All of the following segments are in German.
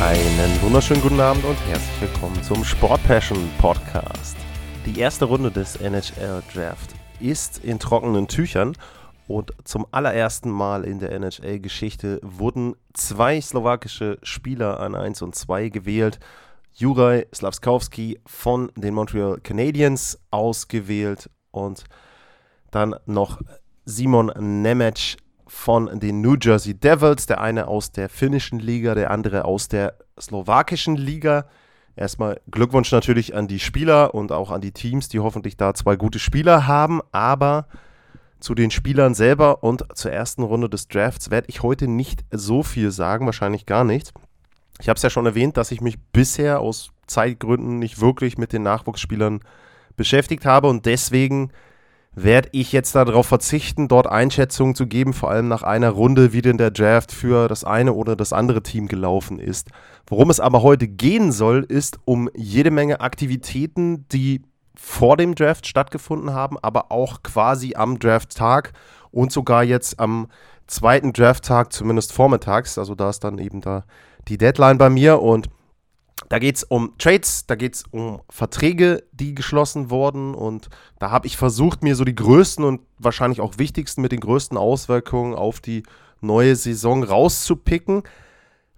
Einen wunderschönen guten Abend und herzlich willkommen zum Sport Passion Podcast. Die erste Runde des NHL Draft ist in trockenen Tüchern und zum allerersten Mal in der NHL-Geschichte wurden zwei slowakische Spieler an 1 und 2 gewählt. Juraj Slavskowski von den Montreal Canadiens ausgewählt und dann noch Simon Nemec von den New Jersey Devils, der eine aus der finnischen Liga, der andere aus der slowakischen Liga. Erstmal Glückwunsch natürlich an die Spieler und auch an die Teams, die hoffentlich da zwei gute Spieler haben, aber zu den Spielern selber und zur ersten Runde des Drafts werde ich heute nicht so viel sagen, wahrscheinlich gar nichts. Ich habe es ja schon erwähnt, dass ich mich bisher aus Zeitgründen nicht wirklich mit den Nachwuchsspielern beschäftigt habe und deswegen werde ich jetzt darauf verzichten, dort Einschätzungen zu geben, vor allem nach einer Runde, wie denn der Draft für das eine oder das andere Team gelaufen ist. Worum es aber heute gehen soll, ist um jede Menge Aktivitäten, die vor dem Draft stattgefunden haben, aber auch quasi am Drafttag und sogar jetzt am zweiten Drafttag, zumindest vormittags. Also da ist dann eben da die Deadline bei mir und da geht es um Trades, da geht es um Verträge, die geschlossen wurden und da habe ich versucht, mir so die größten und wahrscheinlich auch wichtigsten mit den größten Auswirkungen auf die neue Saison rauszupicken.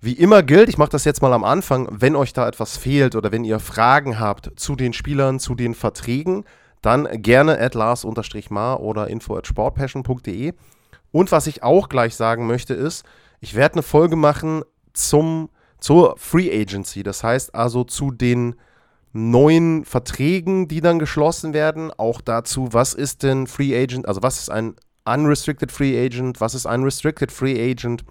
Wie immer gilt, ich mache das jetzt mal am Anfang, wenn euch da etwas fehlt oder wenn ihr Fragen habt zu den Spielern, zu den Verträgen, dann gerne at lars-mar oder info at sportpassion.de. Und was ich auch gleich sagen möchte ist, ich werde eine Folge machen zum zur Free Agency. Das heißt also zu den neuen Verträgen, die dann geschlossen werden. Auch dazu, was ist denn Free Agent, also was ist ein Unrestricted Free Agent, was ist ein Restricted Free Agent.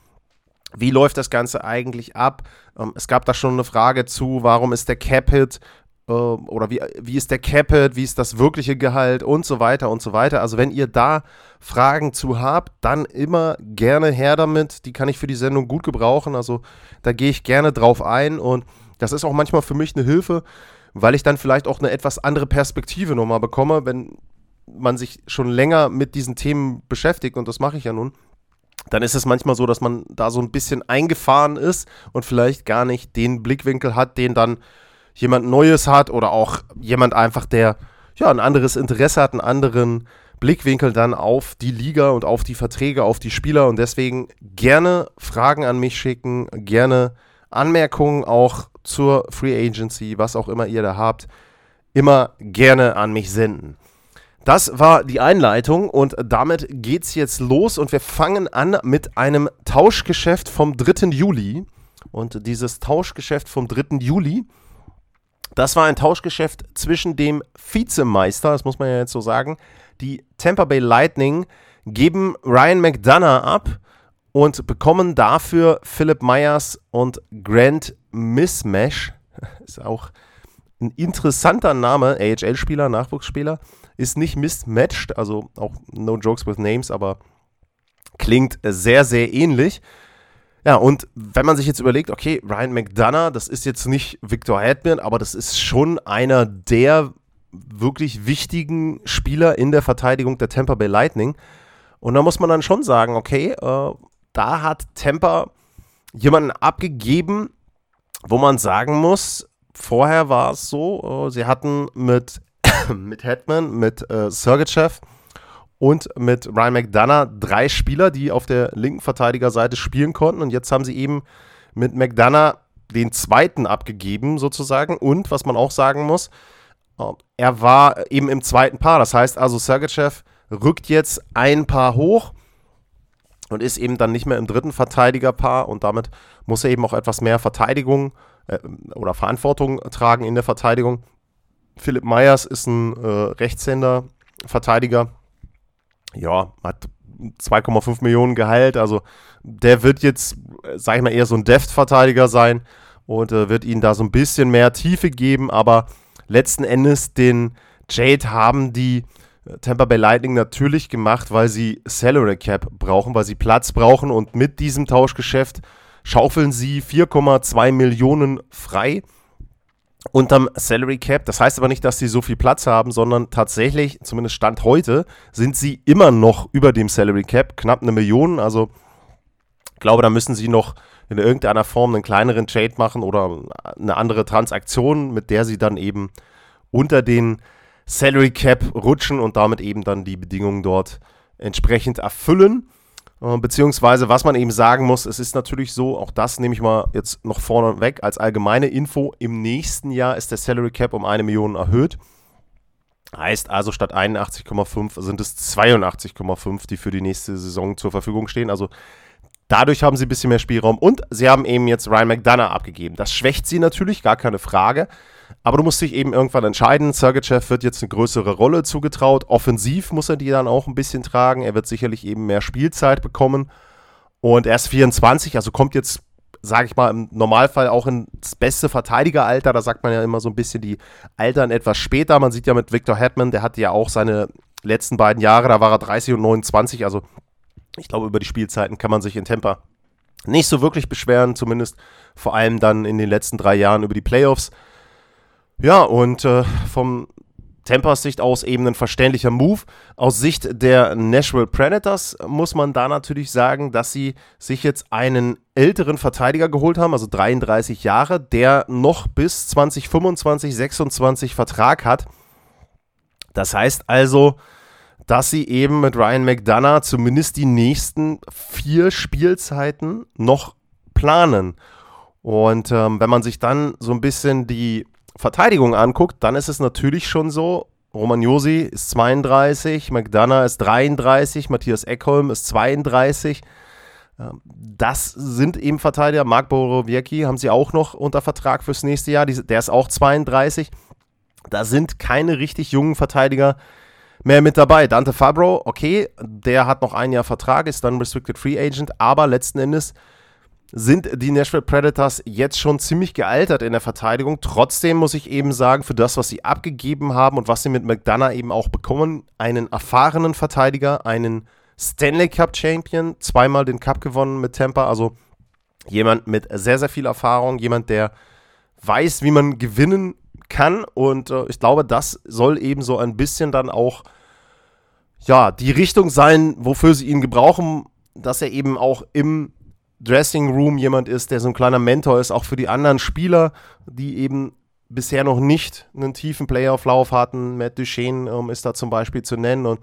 Wie läuft das Ganze eigentlich ab? Ähm, es gab da schon eine Frage zu, warum ist der Cap-Hit oder wie, wie ist der Cap-Hit, wie ist das wirkliche Gehalt und so weiter und so weiter. Also wenn ihr da Fragen zu habt, dann immer gerne her damit. Die kann ich für die Sendung gut gebrauchen. Also da gehe ich gerne drauf ein und das ist auch manchmal für mich eine Hilfe, weil ich dann vielleicht auch eine etwas andere Perspektive nochmal bekomme, wenn man sich schon länger mit diesen Themen beschäftigt und das mache ich ja nun dann ist es manchmal so, dass man da so ein bisschen eingefahren ist und vielleicht gar nicht den Blickwinkel hat, den dann jemand Neues hat oder auch jemand einfach, der ja ein anderes Interesse hat, einen anderen Blickwinkel dann auf die Liga und auf die Verträge, auf die Spieler und deswegen gerne Fragen an mich schicken, gerne Anmerkungen auch zur Free Agency, was auch immer ihr da habt, immer gerne an mich senden. Das war die Einleitung und damit geht's jetzt los und wir fangen an mit einem Tauschgeschäft vom 3. Juli. Und dieses Tauschgeschäft vom 3. Juli, das war ein Tauschgeschäft zwischen dem Vizemeister, das muss man ja jetzt so sagen, die Tampa Bay Lightning geben Ryan McDonough ab und bekommen dafür Philip Myers und Grant Mismash. Ist auch ein interessanter Name, AHL-Spieler, Nachwuchsspieler ist nicht mismatched, also auch no jokes with names, aber klingt sehr, sehr ähnlich. Ja, und wenn man sich jetzt überlegt, okay, Ryan McDonough, das ist jetzt nicht Victor Hedman, aber das ist schon einer der wirklich wichtigen Spieler in der Verteidigung der Tampa Bay Lightning. Und da muss man dann schon sagen, okay, äh, da hat Tampa jemanden abgegeben, wo man sagen muss, vorher war es so, äh, sie hatten mit mit Hetman, mit äh, Sergeyev und mit Ryan McDonough drei Spieler, die auf der linken Verteidigerseite spielen konnten. Und jetzt haben sie eben mit McDonough den zweiten abgegeben, sozusagen. Und was man auch sagen muss, äh, er war eben im zweiten Paar. Das heißt also, Sergeyev rückt jetzt ein Paar hoch und ist eben dann nicht mehr im dritten Verteidigerpaar. Und damit muss er eben auch etwas mehr Verteidigung äh, oder Verantwortung tragen in der Verteidigung. Philipp Meyers ist ein äh, Rechtshänder, Verteidiger. Ja, hat 2,5 Millionen Gehalt. Also der wird jetzt, sag ich mal, eher so ein Deft-Verteidiger sein und äh, wird ihnen da so ein bisschen mehr Tiefe geben. Aber letzten Endes den Jade haben die äh, Tampa Bay Lightning natürlich gemacht, weil sie Salary Cap brauchen, weil sie Platz brauchen und mit diesem Tauschgeschäft schaufeln sie 4,2 Millionen frei unterm Salary Cap. Das heißt aber nicht, dass sie so viel Platz haben, sondern tatsächlich, zumindest Stand heute, sind sie immer noch über dem Salary Cap, knapp eine Million. Also ich glaube, da müssen sie noch in irgendeiner Form einen kleineren Trade machen oder eine andere Transaktion, mit der sie dann eben unter den Salary Cap rutschen und damit eben dann die Bedingungen dort entsprechend erfüllen. Äh, beziehungsweise, was man eben sagen muss, es ist natürlich so, auch das nehme ich mal jetzt noch vorne weg als allgemeine Info. Im nächsten Jahr ist der Salary Cap um eine Million erhöht. Heißt also, statt 81,5 sind es 82,5, die für die nächste Saison zur Verfügung stehen. Also dadurch haben sie ein bisschen mehr Spielraum und sie haben eben jetzt Ryan McDonough abgegeben. Das schwächt sie natürlich, gar keine Frage. Aber du musst dich eben irgendwann entscheiden. Sergachev wird jetzt eine größere Rolle zugetraut. Offensiv muss er die dann auch ein bisschen tragen. Er wird sicherlich eben mehr Spielzeit bekommen. Und er ist 24, also kommt jetzt, sage ich mal, im Normalfall auch ins beste Verteidigeralter. Da sagt man ja immer so ein bisschen, die altern etwas später. Man sieht ja mit Victor Hetman, der hatte ja auch seine letzten beiden Jahre, da war er 30 und 29. Also ich glaube, über die Spielzeiten kann man sich in Temper nicht so wirklich beschweren, zumindest vor allem dann in den letzten drei Jahren über die Playoffs. Ja, und äh, vom Tempers Sicht aus eben ein verständlicher Move. Aus Sicht der Nashville Predators muss man da natürlich sagen, dass sie sich jetzt einen älteren Verteidiger geholt haben, also 33 Jahre, der noch bis 2025, 26 Vertrag hat. Das heißt also, dass sie eben mit Ryan McDonough zumindest die nächsten vier Spielzeiten noch planen. Und ähm, wenn man sich dann so ein bisschen die Verteidigung anguckt, dann ist es natürlich schon so, Roman Josi ist 32, McDonough ist 33, Matthias Eckholm ist 32. Ähm, das sind eben Verteidiger. Mark Borowiecki haben sie auch noch unter Vertrag fürs nächste Jahr. Der ist auch 32. Da sind keine richtig jungen Verteidiger mehr mit dabei. Dante Fabro, okay, der hat noch ein Jahr Vertrag, ist dann Restricted Free Agent, aber letzten Endes sind die Nashville Predators jetzt schon ziemlich gealtert in der Verteidigung. Trotzdem muss ich eben sagen, für das, was sie abgegeben haben und was sie mit McDonough eben auch bekommen, einen erfahrenen Verteidiger, einen Stanley Cup Champion, zweimal den Cup gewonnen mit Tampa, also jemand mit sehr, sehr viel Erfahrung, jemand, der weiß, wie man gewinnen kann und äh, ich glaube, das soll eben so ein bisschen dann auch ja, die Richtung sein, wofür sie ihn gebrauchen, dass er eben auch im Dressing Room jemand ist, der so ein kleiner Mentor ist, auch für die anderen Spieler, die eben bisher noch nicht einen tiefen Playoff-Lauf hatten. Matt Duchesne ähm, ist da zum Beispiel zu nennen. Und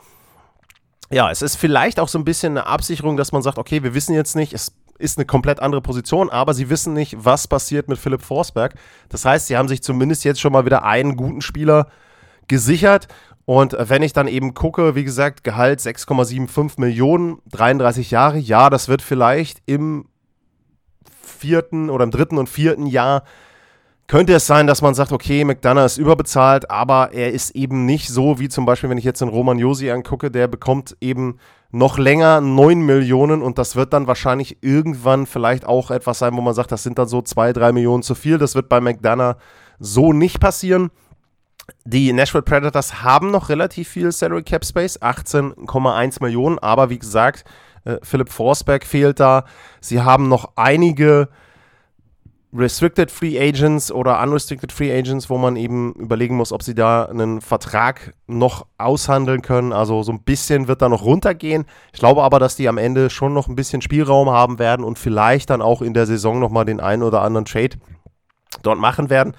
ja, es ist vielleicht auch so ein bisschen eine Absicherung, dass man sagt, okay, wir wissen jetzt nicht, es ist eine komplett andere Position, aber sie wissen nicht, was passiert mit Philipp Forsberg. Das heißt, sie haben sich zumindest jetzt schon mal wieder einen guten Spieler gesichert. Und wenn ich dann eben gucke, wie gesagt, Gehalt 6,75 Millionen, 33 Jahre, ja, das wird vielleicht im vierten oder im dritten und vierten Jahr könnte es sein, dass man sagt, okay, McDonough ist überbezahlt, aber er ist eben nicht so, wie zum Beispiel, wenn ich jetzt den Roman Josi angucke, der bekommt eben noch länger 9 Millionen und das wird dann wahrscheinlich irgendwann vielleicht auch etwas sein, wo man sagt, das sind dann so 2, 3 Millionen zu viel. Das wird bei McDonough so nicht passieren. Die Nashville Predators haben noch relativ viel Salary Cap Space, 18,1 Millionen, aber wie gesagt, äh, Philipp Forsberg fehlt da. Sie haben noch einige Restricted Free Agents oder Unrestricted Free Agents, wo man eben überlegen muss, ob sie da einen Vertrag noch aushandeln können. Also so ein bisschen wird da noch runtergehen. Ich glaube aber, dass die am Ende schon noch ein bisschen Spielraum haben werden und vielleicht dann auch in der Saison nochmal den einen oder anderen Trade dort machen werden.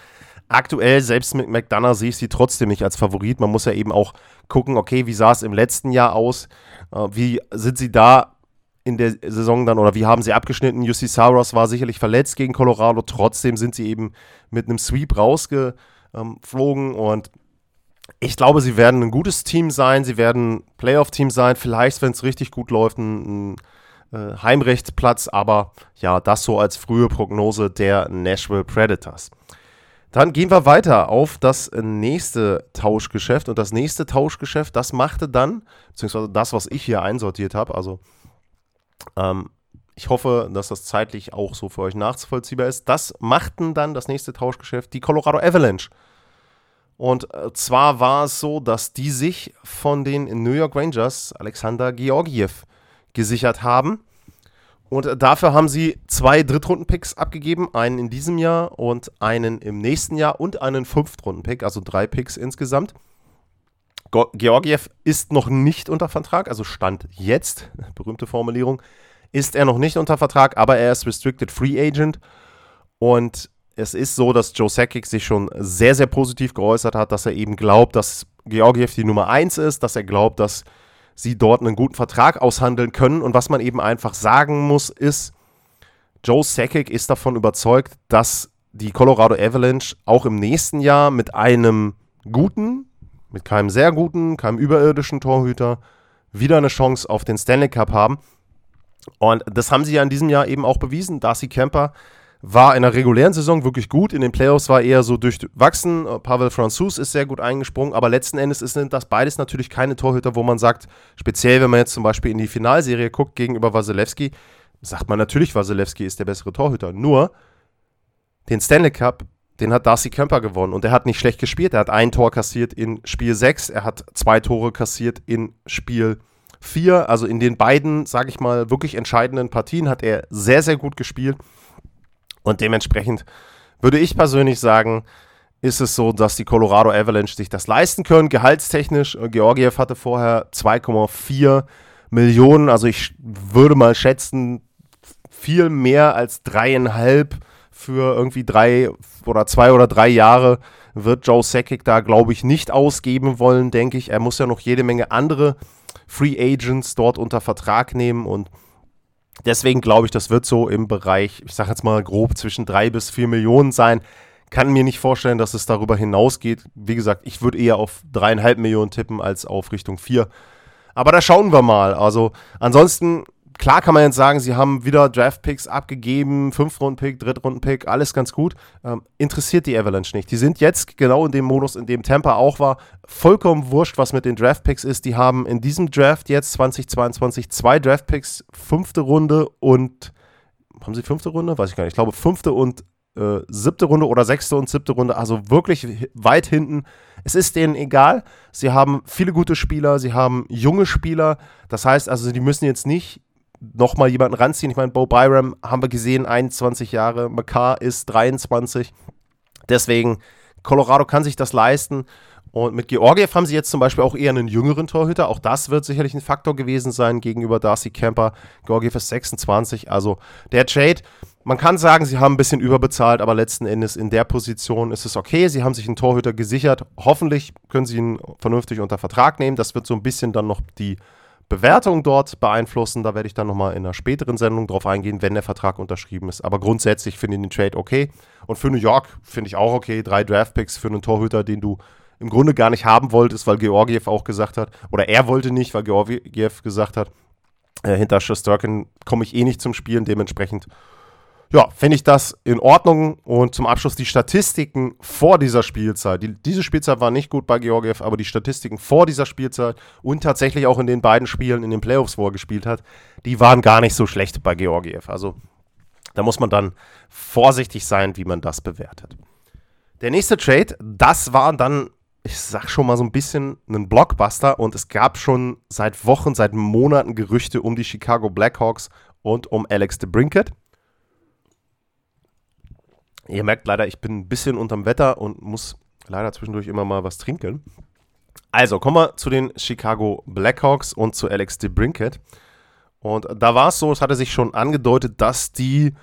Aktuell, selbst mit McDonough, sehe ich sie trotzdem nicht als Favorit. Man muss ja eben auch gucken, okay, wie sah es im letzten Jahr aus? Äh, wie sind sie da in der Saison dann oder wie haben sie abgeschnitten? UC Saros war sicherlich verletzt gegen Colorado, trotzdem sind sie eben mit einem Sweep rausgeflogen und ich glaube, sie werden ein gutes Team sein, sie werden Playoff-Team sein, vielleicht, wenn es richtig gut läuft, ein, ein äh, Heimrechtsplatz, aber ja, das so als frühe Prognose der Nashville Predators. Dann gehen wir weiter auf das nächste Tauschgeschäft. Und das nächste Tauschgeschäft, das machte dann, beziehungsweise das, was ich hier einsortiert habe, also ähm, ich hoffe, dass das zeitlich auch so für euch nachvollziehbar ist. Das machten dann das nächste Tauschgeschäft die Colorado Avalanche. Und äh, zwar war es so, dass die sich von den New York Rangers Alexander Georgiev gesichert haben. Und dafür haben sie zwei Drittrunden-Picks abgegeben, einen in diesem Jahr und einen im nächsten Jahr und einen Fünftrunden-Pick, also drei Picks insgesamt. Georgiev ist noch nicht unter Vertrag, also Stand jetzt, berühmte Formulierung, ist er noch nicht unter Vertrag, aber er ist Restricted Free Agent. Und es ist so, dass Joe Sakic sich schon sehr, sehr positiv geäußert hat, dass er eben glaubt, dass Georgiev die Nummer 1 ist, dass er glaubt, dass sie dort einen guten Vertrag aushandeln können. Und was man eben einfach sagen muss, ist, Joe Sakic ist davon überzeugt, dass die Colorado Avalanche auch im nächsten Jahr mit einem guten, mit keinem sehr guten, keinem überirdischen Torhüter wieder eine Chance auf den Stanley Cup haben. Und das haben sie ja in diesem Jahr eben auch bewiesen. Darcy Kemper war in der regulären Saison wirklich gut. In den Playoffs war er so durchwachsen. Pavel Franzus ist sehr gut eingesprungen. Aber letzten Endes sind das beides natürlich keine Torhüter, wo man sagt, speziell wenn man jetzt zum Beispiel in die Finalserie guckt gegenüber Wasilewski, sagt man natürlich, Wasilewski ist der bessere Torhüter. Nur den Stanley Cup, den hat Darcy Kemper gewonnen. Und er hat nicht schlecht gespielt. Er hat ein Tor kassiert in Spiel 6. Er hat zwei Tore kassiert in Spiel 4. Also in den beiden, sage ich mal, wirklich entscheidenden Partien hat er sehr, sehr gut gespielt. Und dementsprechend würde ich persönlich sagen, ist es so, dass die Colorado Avalanche sich das leisten können. Gehaltstechnisch, äh, Georgiev hatte vorher 2,4 Millionen. Also ich würde mal schätzen, viel mehr als dreieinhalb für irgendwie drei oder zwei oder drei Jahre wird Joe Sakic da, glaube ich, nicht ausgeben wollen, denke ich. Er muss ja noch jede Menge andere Free Agents dort unter Vertrag nehmen und Deswegen glaube ich, das wird so im Bereich, ich sage jetzt mal grob zwischen drei bis vier Millionen sein. Kann mir nicht vorstellen, dass es darüber hinausgeht. Wie gesagt, ich würde eher auf dreieinhalb Millionen tippen als auf Richtung vier. Aber da schauen wir mal. Also ansonsten klar kann man jetzt sagen, sie haben wieder Draft-Picks abgegeben, Fünf-Runden-Pick, Drittrunden-Pick, alles ganz gut. Ähm, interessiert die Avalanche nicht. Die sind jetzt genau in dem Modus, in dem Tampa auch war. Vollkommen wurscht, was mit den Draft-Picks ist. Die haben in diesem Draft jetzt 2022 zwei Draft-Picks, fünfte Runde und haben sie fünfte Runde? Weiß ich gar nicht. Ich glaube, fünfte und äh, siebte Runde oder sechste und siebte Runde, also wirklich weit hinten. Es ist denen egal. Sie haben viele gute Spieler, sie haben junge Spieler. Das heißt also, die müssen jetzt nicht nochmal jemanden ranziehen. Ich meine, Bo Byram haben wir gesehen, 21 Jahre, McCarr ist 23. Deswegen, Colorado kann sich das leisten. Und mit Georgiev haben sie jetzt zum Beispiel auch eher einen jüngeren Torhüter. Auch das wird sicherlich ein Faktor gewesen sein gegenüber Darcy Kemper. Georgiev ist 26. Also der Trade, man kann sagen, sie haben ein bisschen überbezahlt, aber letzten Endes in der Position ist es okay. Sie haben sich einen Torhüter gesichert. Hoffentlich können sie ihn vernünftig unter Vertrag nehmen. Das wird so ein bisschen dann noch die Bewertung dort beeinflussen. Da werde ich dann nochmal in einer späteren Sendung drauf eingehen, wenn der Vertrag unterschrieben ist. Aber grundsätzlich finde ich den Trade okay. Und für New York finde ich auch okay. Drei Draftpicks für einen Torhüter, den du im Grunde gar nicht haben wolltest, weil Georgiev auch gesagt hat, oder er wollte nicht, weil Georgiev gesagt hat, äh, hinter Shesterkin komme ich eh nicht zum Spielen. Dementsprechend ja, finde ich das in Ordnung. Und zum Abschluss die Statistiken vor dieser Spielzeit. Die, diese Spielzeit war nicht gut bei Georgiev, aber die Statistiken vor dieser Spielzeit und tatsächlich auch in den beiden Spielen in den Playoffs, wo er gespielt hat, die waren gar nicht so schlecht bei Georgiev. Also da muss man dann vorsichtig sein, wie man das bewertet. Der nächste Trade, das war dann, ich sag schon mal so ein bisschen ein Blockbuster und es gab schon seit Wochen, seit Monaten Gerüchte um die Chicago Blackhawks und um Alex DeBrinket. Ihr merkt leider, ich bin ein bisschen unterm Wetter und muss leider zwischendurch immer mal was trinken. Also, kommen wir zu den Chicago Blackhawks und zu Alex DeBrinket. Und da war es so, es hatte sich schon angedeutet, dass die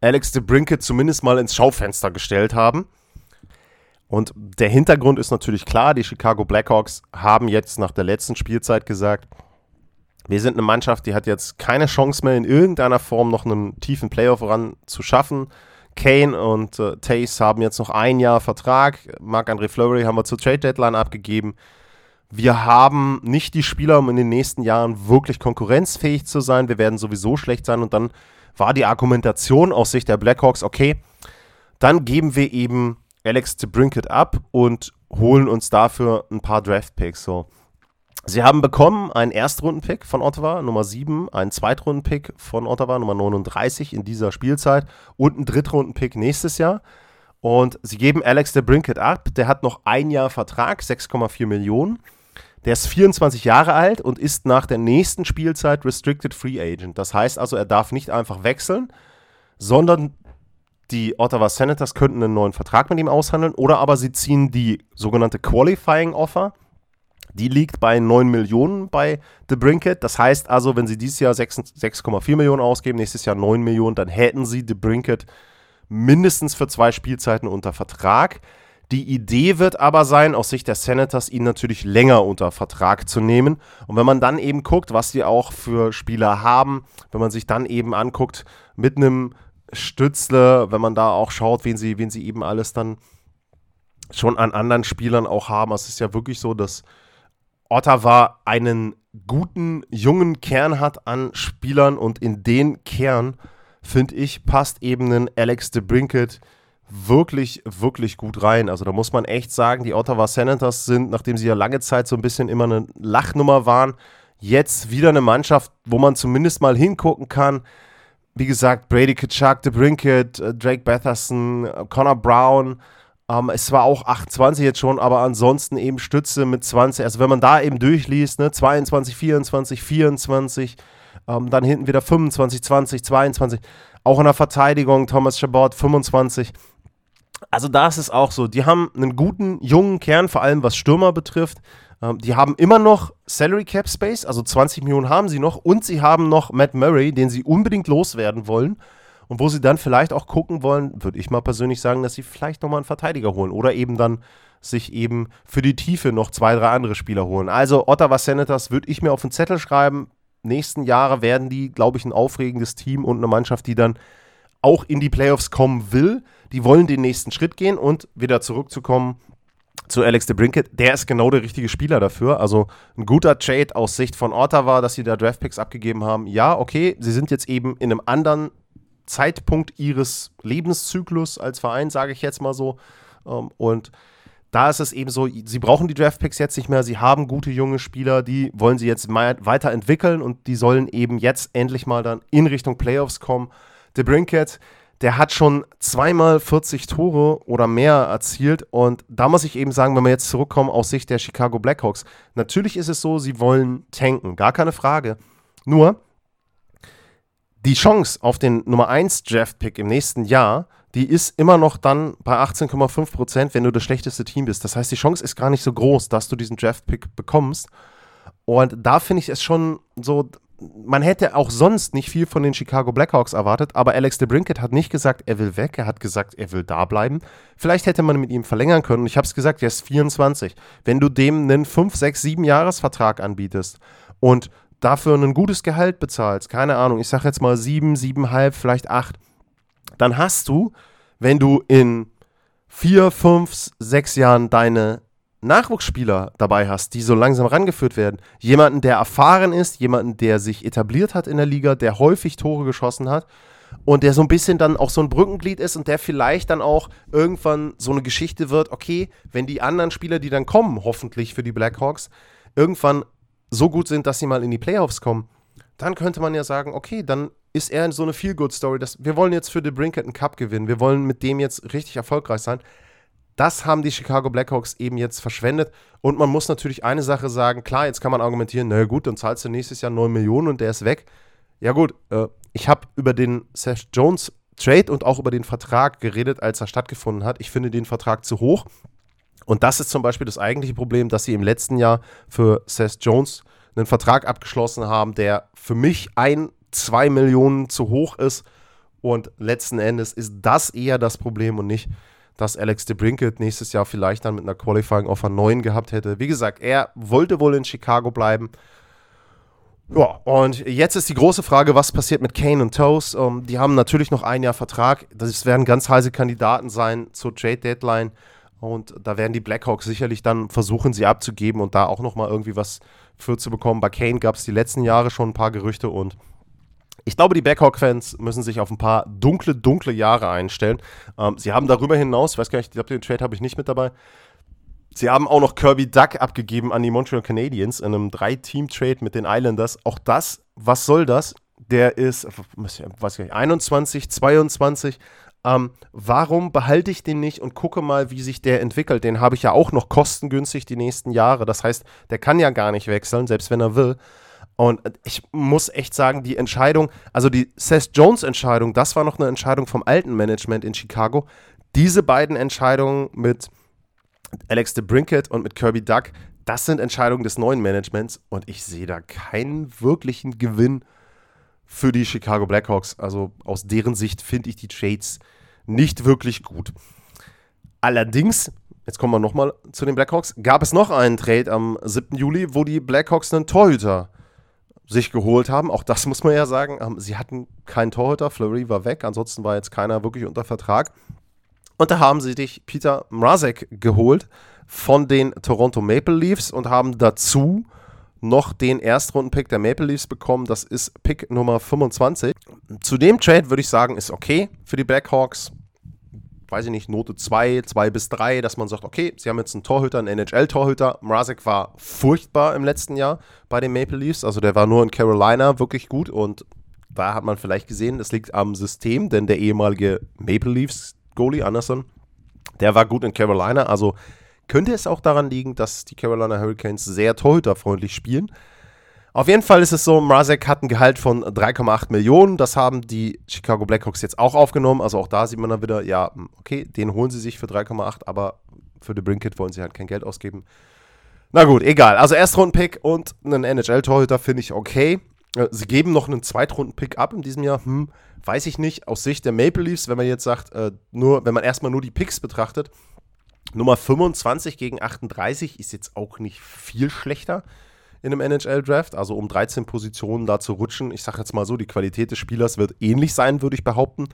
Alex DeBrinket zumindest mal ins Schaufenster gestellt haben. Und der Hintergrund ist natürlich klar, die Chicago Blackhawks haben jetzt nach der letzten Spielzeit gesagt, wir sind eine Mannschaft, die hat jetzt keine Chance mehr in irgendeiner Form noch einen tiefen Playoff ran zu schaffen. Kane und äh, Tace haben jetzt noch ein Jahr Vertrag. Marc-André Fleury haben wir zur Trade Deadline abgegeben. Wir haben nicht die Spieler, um in den nächsten Jahren wirklich konkurrenzfähig zu sein. Wir werden sowieso schlecht sein. Und dann war die Argumentation aus Sicht der Blackhawks, okay, dann geben wir eben Alex Brinket ab und holen uns dafür ein paar Draft-Picks. So. Sie haben bekommen einen Erstrunden-Pick von Ottawa, Nummer 7, einen Zweitrunden-Pick von Ottawa, Nummer 39 in dieser Spielzeit und einen Drittrunden-Pick nächstes Jahr. Und sie geben Alex de Brinket ab. Der hat noch ein Jahr Vertrag, 6,4 Millionen. Der ist 24 Jahre alt und ist nach der nächsten Spielzeit Restricted Free Agent. Das heißt also, er darf nicht einfach wechseln, sondern die Ottawa Senators könnten einen neuen Vertrag mit ihm aushandeln oder aber sie ziehen die sogenannte Qualifying Offer. Die liegt bei 9 Millionen bei The Brinket. Das heißt also, wenn sie dieses Jahr 6,4 Millionen ausgeben, nächstes Jahr 9 Millionen, dann hätten sie The Brinket mindestens für zwei Spielzeiten unter Vertrag. Die Idee wird aber sein, aus Sicht der Senators, ihn natürlich länger unter Vertrag zu nehmen. Und wenn man dann eben guckt, was sie auch für Spieler haben, wenn man sich dann eben anguckt mit einem Stützle, wenn man da auch schaut, wen sie, wen sie eben alles dann schon an anderen Spielern auch haben. Es ist ja wirklich so, dass Ottawa einen guten, jungen Kern hat an Spielern und in den Kern, finde ich, passt eben ein Alex de Brinket wirklich, wirklich gut rein. Also da muss man echt sagen, die Ottawa Senators sind, nachdem sie ja lange Zeit so ein bisschen immer eine Lachnummer waren, jetzt wieder eine Mannschaft, wo man zumindest mal hingucken kann. Wie gesagt, Brady Kachuk, De Brinket, äh, Drake Batherson, Connor Brown. Ähm, es war auch 28 jetzt schon, aber ansonsten eben Stütze mit 20. Also wenn man da eben durchliest, ne, 22, 24, 24, ähm, dann hinten wieder 25, 20, 22. Auch in der Verteidigung Thomas Chabot 25 also da ist es auch so, die haben einen guten, jungen Kern, vor allem was Stürmer betrifft. Ähm, die haben immer noch Salary Cap Space, also 20 Millionen haben sie noch. Und sie haben noch Matt Murray, den sie unbedingt loswerden wollen. Und wo sie dann vielleicht auch gucken wollen, würde ich mal persönlich sagen, dass sie vielleicht nochmal einen Verteidiger holen. Oder eben dann sich eben für die Tiefe noch zwei, drei andere Spieler holen. Also Ottawa Senators würde ich mir auf den Zettel schreiben. Nächsten Jahre werden die, glaube ich, ein aufregendes Team und eine Mannschaft, die dann auch in die Playoffs kommen will. Die wollen den nächsten Schritt gehen und wieder zurückzukommen zu Alex de Brinket, der ist genau der richtige Spieler dafür. Also ein guter Trade aus Sicht von Ottawa, dass sie da Draftpicks abgegeben haben. Ja, okay, sie sind jetzt eben in einem anderen Zeitpunkt ihres Lebenszyklus als Verein, sage ich jetzt mal so. Ähm, und da ist es eben so, sie brauchen die Draftpicks jetzt nicht mehr. Sie haben gute junge Spieler, die wollen sie jetzt weiterentwickeln und die sollen eben jetzt endlich mal dann in Richtung Playoffs kommen. De Brinket, der hat schon zweimal 40 Tore oder mehr erzielt. Und da muss ich eben sagen, wenn wir jetzt zurückkommen aus Sicht der Chicago Blackhawks, natürlich ist es so, sie wollen tanken, gar keine Frage. Nur, die Chance auf den Nummer 1 Draft-Pick im nächsten Jahr, die ist immer noch dann bei 18,5 Prozent, wenn du das schlechteste Team bist. Das heißt, die Chance ist gar nicht so groß, dass du diesen Draft-Pick bekommst. Und da finde ich es schon so, man hätte auch sonst nicht viel von den Chicago Blackhawks erwartet, aber Alex DeBrinket hat nicht gesagt, er will weg, er hat gesagt, er will da bleiben. Vielleicht hätte man mit ihm verlängern können. Ich habe es gesagt, er ist 24. Wenn du dem einen 5, 6, 7 Jahresvertrag anbietest und dafür ein gutes Gehalt bezahlst, keine Ahnung, ich sage jetzt mal 7, 7,5, vielleicht 8, dann hast du, wenn du in 4, 5, 6 Jahren deine Nachwuchsspieler dabei hast, die so langsam rangeführt werden, jemanden, der erfahren ist, jemanden, der sich etabliert hat in der Liga, der häufig Tore geschossen hat und der so ein bisschen dann auch so ein Brückenglied ist und der vielleicht dann auch irgendwann so eine Geschichte wird, okay, wenn die anderen Spieler, die dann kommen, hoffentlich für die Blackhawks, irgendwann so gut sind, dass sie mal in die Playoffs kommen, dann könnte man ja sagen, okay, dann ist er so eine Feel-Good-Story, dass wir wollen jetzt für The Brinket einen Cup gewinnen, wir wollen mit dem jetzt richtig erfolgreich sein. Das haben die Chicago Blackhawks eben jetzt verschwendet. Und man muss natürlich eine Sache sagen: klar, jetzt kann man argumentieren, na gut, dann zahlst du nächstes Jahr 9 Millionen und der ist weg. Ja, gut, äh, ich habe über den Seth Jones Trade und auch über den Vertrag geredet, als er stattgefunden hat. Ich finde den Vertrag zu hoch. Und das ist zum Beispiel das eigentliche Problem, dass sie im letzten Jahr für Seth Jones einen Vertrag abgeschlossen haben, der für mich ein, zwei Millionen zu hoch ist. Und letzten Endes ist das eher das Problem und nicht dass Alex DeBrinket nächstes Jahr vielleicht dann mit einer Qualifying Offer 9 gehabt hätte. Wie gesagt, er wollte wohl in Chicago bleiben. Ja, und jetzt ist die große Frage, was passiert mit Kane und Toes? Um, ähm, die haben natürlich noch ein Jahr Vertrag. Das werden ganz heiße Kandidaten sein zur Trade Deadline. Und da werden die Blackhawks sicherlich dann versuchen, sie abzugeben und da auch nochmal irgendwie was für zu bekommen. Bei Kane gab es die letzten Jahre schon ein paar Gerüchte und Ich glaube, die Blackhawk-Fans müssen sich auf ein paar dunkle, dunkle Jahre einstellen. Ähm, sie haben darüber hinaus, ich weiß gar nicht, ich glaube, den Trade habe ich nicht mit dabei. Sie haben auch noch Kirby Duck abgegeben an die Montreal Canadiens in einem Drei-Team-Trade mit den Islanders. Auch das, was soll das? Der ist, weiß ich nicht, 21, 22. Ähm, warum behalte ich den nicht und gucke mal, wie sich der entwickelt? Den habe ich ja auch noch kostengünstig die nächsten Jahre. Das heißt, der kann ja gar nicht wechseln, selbst wenn er will. Und ich muss echt sagen, die Entscheidung, also die Seth Jones-Entscheidung, das war noch eine Entscheidung vom alten Management in Chicago. Diese beiden Entscheidungen mit Alex de Brinkett und mit Kirby Duck, das sind Entscheidungen des neuen Managements und ich sehe da keinen wirklichen Gewinn für die Chicago Blackhawks. Also aus deren Sicht finde ich die Trades nicht wirklich gut. Allerdings, jetzt kommen wir nochmal zu den Blackhawks, gab es noch einen Trade am 7. Juli, wo die Blackhawks einen Torhüter sich geholt haben. Auch das muss man ja sagen. Ähm, sie hatten keinen Torhüter, Fleury war weg, ansonsten war jetzt keiner wirklich unter Vertrag. Und da haben sie dich Peter Mrazek geholt von den Toronto Maple Leafs und haben dazu noch den Erstrundenpick der Maple Leafs bekommen. Das ist Pick Nummer 25. Zu dem Trade würde ich sagen, ist okay für die Blackhawks weiß ich nicht, Note 2, 2 bis 3, dass man sagt, okay, sie haben jetzt einen Torhüter, einen NHL-Torhüter. Mrazek war furchtbar im letzten Jahr bei den Maple Leafs. Also der war nur in Carolina wirklich gut und da hat man vielleicht gesehen, das liegt am System, denn der ehemalige Maple Leafs Goalie Anderson, der war gut in Carolina. Also könnte es auch daran liegen, dass die Carolina Hurricanes sehr torhüterfreundlich spielen. Auf jeden Fall ist es so, Mrazek hat ein Gehalt von 3,8 Millionen. Das haben die Chicago Blackhawks jetzt auch aufgenommen. Also auch da sieht man dann wieder, ja, okay, den holen sie sich für 3,8, aber für The Brinket wollen sie halt kein Geld ausgeben. Na gut, egal. Also Erstrunden-Pick und einen NHL-Torhüter finde ich okay. Äh, sie geben noch einen Zweitrunden-Pick ab in diesem Jahr. Hm, weiß ich nicht. Aus Sicht der Maple Leafs, wenn man jetzt sagt, äh, nur, wenn man erstmal nur die Picks betrachtet, Nummer 25 gegen 38 ist jetzt auch nicht viel schlechter in einem NHL-Draft, also um 13 Positionen da zu rutschen. Ich sage jetzt mal so, die Qualität des Spielers wird ähnlich sein, würde ich behaupten.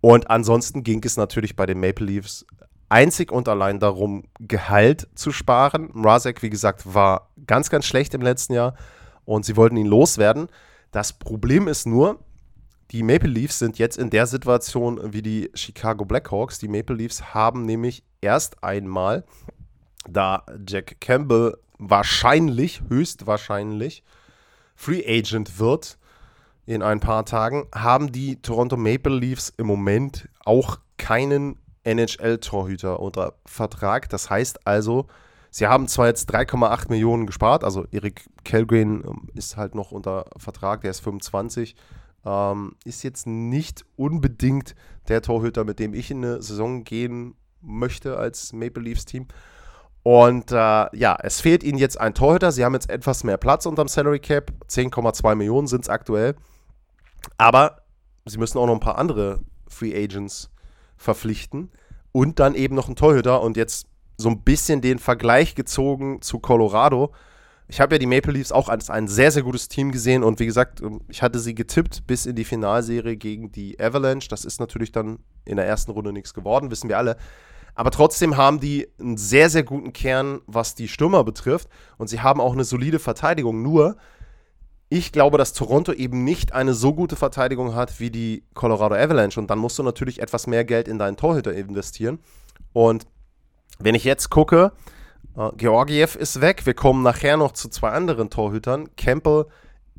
Und ansonsten ging es natürlich bei den Maple Leafs einzig und allein darum, Gehalt zu sparen. Mrazek, wie gesagt, war ganz, ganz schlecht im letzten Jahr und sie wollten ihn loswerden. Das Problem ist nur, die Maple Leafs sind jetzt in der Situation wie die Chicago Blackhawks. Die Maple Leafs haben nämlich erst einmal, da Jack Campbell wahrscheinlich, höchstwahrscheinlich Free Agent wird in ein paar Tagen, haben die Toronto Maple Leafs im Moment auch keinen NHL-Torhüter unter Vertrag. Das heißt also, sie haben zwar jetzt 3,8 Millionen gespart, also Erik Kellgren ähm, ist halt noch unter Vertrag, der ist 25, ähm, ist jetzt nicht unbedingt der Torhüter, mit dem ich in eine Saison gehen möchte als Maple Leafs Team. Und äh, ja, es fehlt ihnen jetzt ein Torhüter. Sie haben jetzt etwas mehr Platz unterm Salary Cap. 10,2 Millionen sind es aktuell. Aber sie müssen auch noch ein paar andere Free Agents verpflichten. Und dann eben noch einen Torhüter. Und jetzt so ein bisschen den Vergleich gezogen zu Colorado. Ich habe ja die Maple Leafs auch als ein sehr, sehr gutes Team gesehen. Und wie gesagt, ähm, ich hatte sie getippt bis in die Finalserie gegen die Avalanche. Das ist natürlich dann in der ersten Runde nichts geworden, wissen wir alle. Aber trotzdem haben die einen sehr, sehr guten Kern, was die Stürmer betrifft. Und sie haben auch eine solide Verteidigung. Nur, ich glaube, dass Toronto eben nicht eine so gute Verteidigung hat wie die Colorado Avalanche. Und dann musst du natürlich etwas mehr Geld in deinen Torhüter investieren. Und wenn ich jetzt gucke, äh, Georgiev ist weg. Wir kommen nachher noch zu zwei anderen Torhütern. Campbell